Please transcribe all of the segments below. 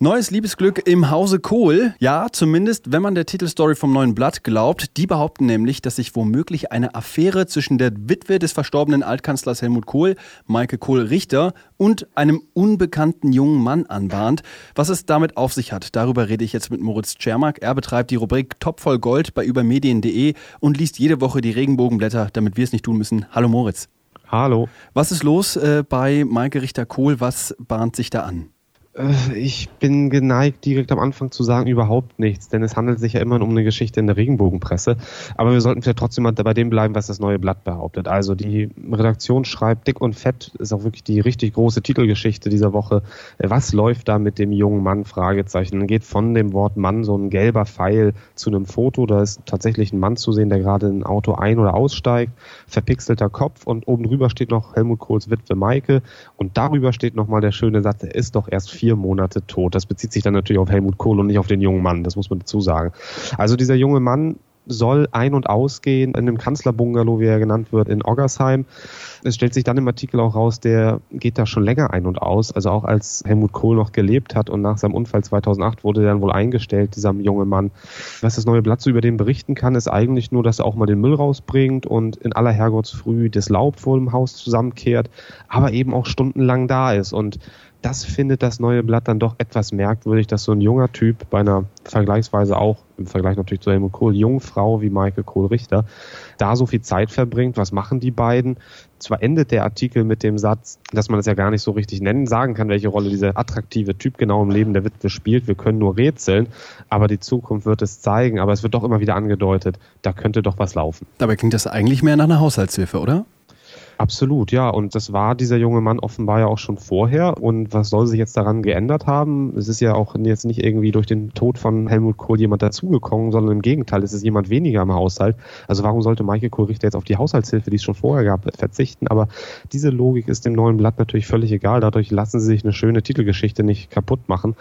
Neues Liebesglück im Hause Kohl. Ja, zumindest, wenn man der Titelstory vom neuen Blatt glaubt. Die behaupten nämlich, dass sich womöglich eine Affäre zwischen der Witwe des verstorbenen Altkanzlers Helmut Kohl, Maike Kohl-Richter, und einem unbekannten jungen Mann anbahnt. Was es damit auf sich hat, darüber rede ich jetzt mit Moritz Czermak. Er betreibt die Rubrik Top voll Gold bei übermedien.de und liest jede Woche die Regenbogenblätter, damit wir es nicht tun müssen. Hallo Moritz. Hallo. Was ist los äh, bei Maike Richter-Kohl? Was bahnt sich da an? Äh, ich bin geneigt, direkt am Anfang zu sagen, überhaupt nichts, denn es handelt sich ja immer um eine Geschichte in der Regenbogenpresse. Aber wir sollten vielleicht trotzdem mal bei dem bleiben, was das neue Blatt behauptet. Also die Redaktion schreibt dick und fett, ist auch wirklich die richtig große Titelgeschichte dieser Woche. Was läuft da mit dem jungen Mann? Fragezeichen. Dann geht von dem Wort Mann so ein gelber Pfeil zu einem Foto. Da ist tatsächlich ein Mann zu sehen, der gerade in ein Auto ein- oder aussteigt. Verpixelter Kopf und oben drüber steht noch Helmut Kohls Witwe Maike. Und darüber steht nochmal der schöne Satz, er ist doch erst vier vier Monate tot. Das bezieht sich dann natürlich auf Helmut Kohl und nicht auf den jungen Mann, das muss man dazu sagen. Also dieser junge Mann soll ein- und ausgehen in dem Kanzlerbungalow, wie er genannt wird, in Oggersheim. Es stellt sich dann im Artikel auch raus, der geht da schon länger ein und aus. Also auch als Helmut Kohl noch gelebt hat und nach seinem Unfall 2008 wurde er dann wohl eingestellt, dieser junge Mann. Was das neue Blatt so über den berichten kann, ist eigentlich nur, dass er auch mal den Müll rausbringt und in aller Herrgottsfrüh das Laub vor dem Haus zusammenkehrt, aber eben auch stundenlang da ist. Und das findet das neue Blatt dann doch etwas merkwürdig, dass so ein junger Typ bei einer vergleichsweise auch, im Vergleich natürlich zu Helmut Kohl, jungen Frau wie Michael Kohl-Richter, da so viel Zeit verbringt. Was machen die beiden? Zwar endet der Artikel mit dem Satz, dass man das ja gar nicht so richtig nennen, sagen kann, welche Rolle dieser attraktive Typ genau im Leben der Witwe spielt. Wir können nur rätseln, aber die Zukunft wird es zeigen. Aber es wird doch immer wieder angedeutet, da könnte doch was laufen. Dabei klingt das eigentlich mehr nach einer Haushaltshilfe, oder? Absolut, ja. Und das war dieser junge Mann offenbar ja auch schon vorher. Und was soll sich jetzt daran geändert haben? Es ist ja auch jetzt nicht irgendwie durch den Tod von Helmut Kohl jemand dazugekommen, sondern im Gegenteil, es ist jemand weniger im Haushalt. Also warum sollte Michael Kohl Richter jetzt auf die Haushaltshilfe, die es schon vorher gab, verzichten? Aber diese Logik ist dem neuen Blatt natürlich völlig egal. Dadurch lassen sie sich eine schöne Titelgeschichte nicht kaputt machen.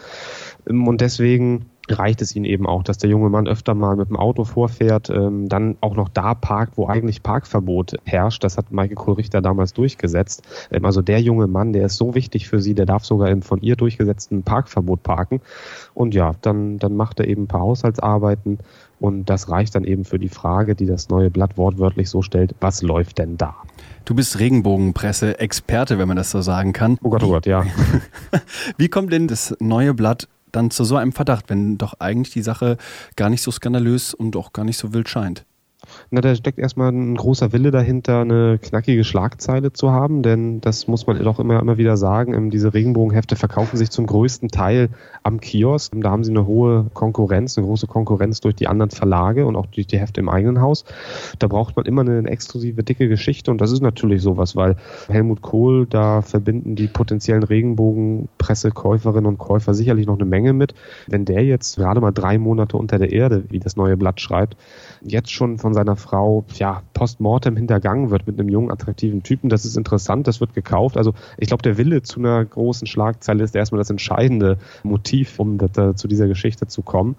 Und deswegen reicht es ihnen eben auch, dass der junge Mann öfter mal mit dem Auto vorfährt, ähm, dann auch noch da parkt, wo eigentlich Parkverbot herrscht. Das hat Michael Kohlrichter damals durchgesetzt. Ähm, also der junge Mann, der ist so wichtig für sie, der darf sogar im von ihr durchgesetzten Parkverbot parken. Und ja, dann, dann macht er eben ein paar Haushaltsarbeiten und das reicht dann eben für die Frage, die das neue Blatt wortwörtlich so stellt, was läuft denn da? Du bist Regenbogenpresse-Experte, wenn man das so sagen kann. Oh Gott, oh Gott, ja. Wie kommt denn das neue Blatt dann zu so einem Verdacht, wenn doch eigentlich die Sache gar nicht so skandalös und auch gar nicht so wild scheint? Na, da steckt erstmal ein großer Wille dahinter, eine knackige Schlagzeile zu haben, denn das muss man doch immer, immer wieder sagen. Ähm, diese Regenbogenhefte verkaufen sich zum größten Teil am Kiosk. Da haben sie eine hohe Konkurrenz, eine große Konkurrenz durch die anderen Verlage und auch durch die Hefte im eigenen Haus. Da braucht man immer eine, exklusive, dicke Geschichte und das ist natürlich sowas, weil Helmut Kohl, da verbinden die potenziellen Regenbogenpressekäuferinnen und Käufer sicherlich noch eine Menge mit. Wenn der jetzt gerade mal drei Monate unter der Erde, wie das neue Blatt schreibt, jetzt schon von seiner Frau ja postmortem hintergangen wird mit einem jungen, attraktiven Typen. Das ist interessant, das wird gekauft. Also ich glaube, der Wille zu einer großen Schlagzeile ist erstmal das entscheidende Motiv, um da, zu dieser Geschichte zu kommen.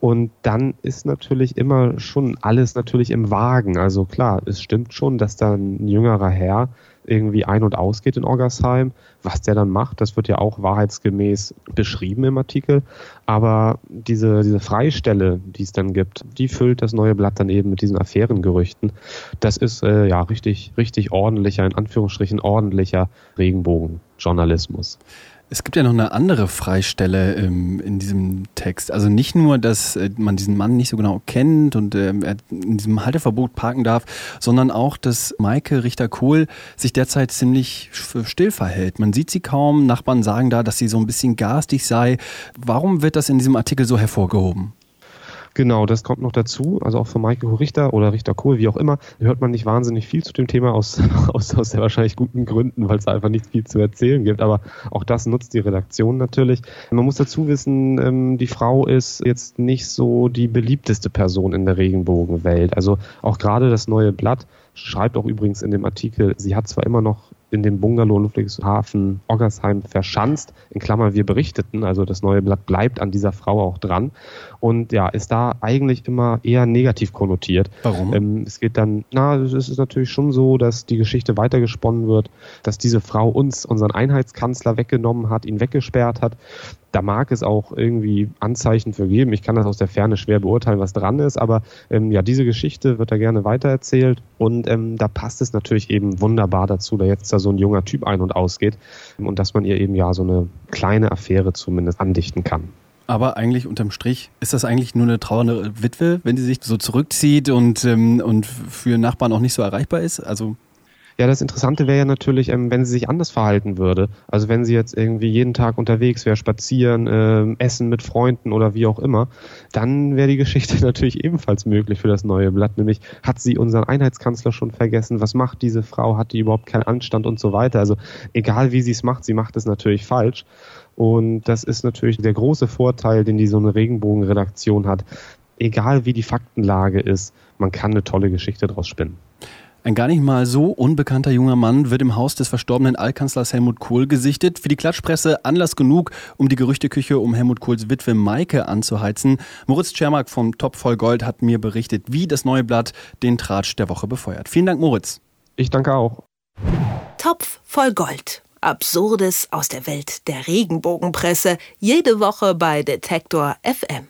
Und dann ist natürlich immer schon alles natürlich im Wagen. Also klar, es stimmt schon, dass da ein jüngerer Herr irgendwie ein- und ausgeht in Orgersheim. Was der dann macht, das wird ja auch wahrheitsgemäß beschrieben im Artikel. Aber diese, diese Freistelle, die es dann gibt, die füllt das neue Blatt dann eben mit diesen Affärengerüchten. Das ist äh, ja richtig, richtig ordentlicher, in Anführungsstrichen ordentlicher Regenbogenjournalismus. Es gibt ja noch eine andere Freistelle ähm, in diesem Text. Also nicht nur, dass äh, man diesen Mann nicht so genau kennt und äh, er in diesem Halteverbot parken darf, sondern auch, dass Maike Richter-Kohl sich derzeit ziemlich still verhält. Man sieht sie kaum, Nachbarn sagen da, dass sie so ein bisschen garstig sei. Warum wird das in diesem Artikel so hervorgehoben? Genau, das kommt noch dazu. Also auch von Michael Richter oder Richter Kohl, wie auch immer, hört man nicht wahnsinnig viel zu dem Thema aus, aus, aus der wahrscheinlich guten Gründen, weil es einfach nicht viel zu erzählen gibt. Aber auch das nutzt die Redaktion natürlich. Man muss dazu wissen, ähm, die Frau ist jetzt nicht so die beliebteste Person in der Regenbogenwelt. Also auch gerade das neue Blatt schreibt auch übrigens in dem Artikel, sie hat zwar immer noch in dem Bungalow Ludwigshafen Oggersheim verschanzt. In Klammern, wir berichteten, also das neue Blatt bleibt an dieser Frau auch dran. Und ja, ist da eigentlich immer eher negativ konnotiert. Warum? Ähm, es geht dann, na, es ist natürlich schon so, dass die Geschichte weitergesponnen wird, dass diese Frau uns unseren Einheitskanzler weggenommen hat, ihn weggesperrt hat. Da mag es auch irgendwie Anzeichen für geben. Ich kann das aus der Ferne schwer beurteilen, was dran ist, aber ähm, ja, diese Geschichte wird da gerne weitererzählt und ähm, da passt es natürlich eben wunderbar dazu, da jetzt da so ein junger Typ ein- und ausgeht und dass man ihr eben ja so eine kleine Affäre zumindest andichten kann. Aber eigentlich unterm Strich ist das eigentlich nur eine trauernde Witwe, wenn sie sich so zurückzieht und, ähm, und für Nachbarn auch nicht so erreichbar ist. Also ja, das Interessante wäre ja natürlich, ähm, wenn sie sich anders verhalten würde. Also wenn sie jetzt irgendwie jeden Tag unterwegs wäre, spazieren, äh, essen mit Freunden oder wie auch immer, dann wäre die Geschichte natürlich ebenfalls möglich für das neue Blatt. Nämlich hat sie unseren Einheitskanzler schon vergessen? Was macht diese Frau? Hat die überhaupt keinen Anstand und so weiter? Also egal wie sie es macht, sie macht es natürlich falsch. Und das ist natürlich der große Vorteil, den die so eine Regenbogenredaktion hat. Egal wie die Faktenlage ist, man kann eine tolle Geschichte draus spinnen. Ein gar nicht mal so unbekannter junger Mann wird im Haus des verstorbenen Altkanzlers Helmut Kohl gesichtet. Für die Klatschpresse Anlass genug, um die Gerüchteküche um Helmut Kohls Witwe Maike anzuheizen. Moritz Czermak vom Top voll Gold hat mir berichtet, wie das neue Blatt den Tratsch der Woche befeuert. Vielen Dank, Moritz. Ich danke auch. Topf voll Gold. Absurdes aus der Welt der Regenbogenpresse. Jede Woche bei Detektor FM.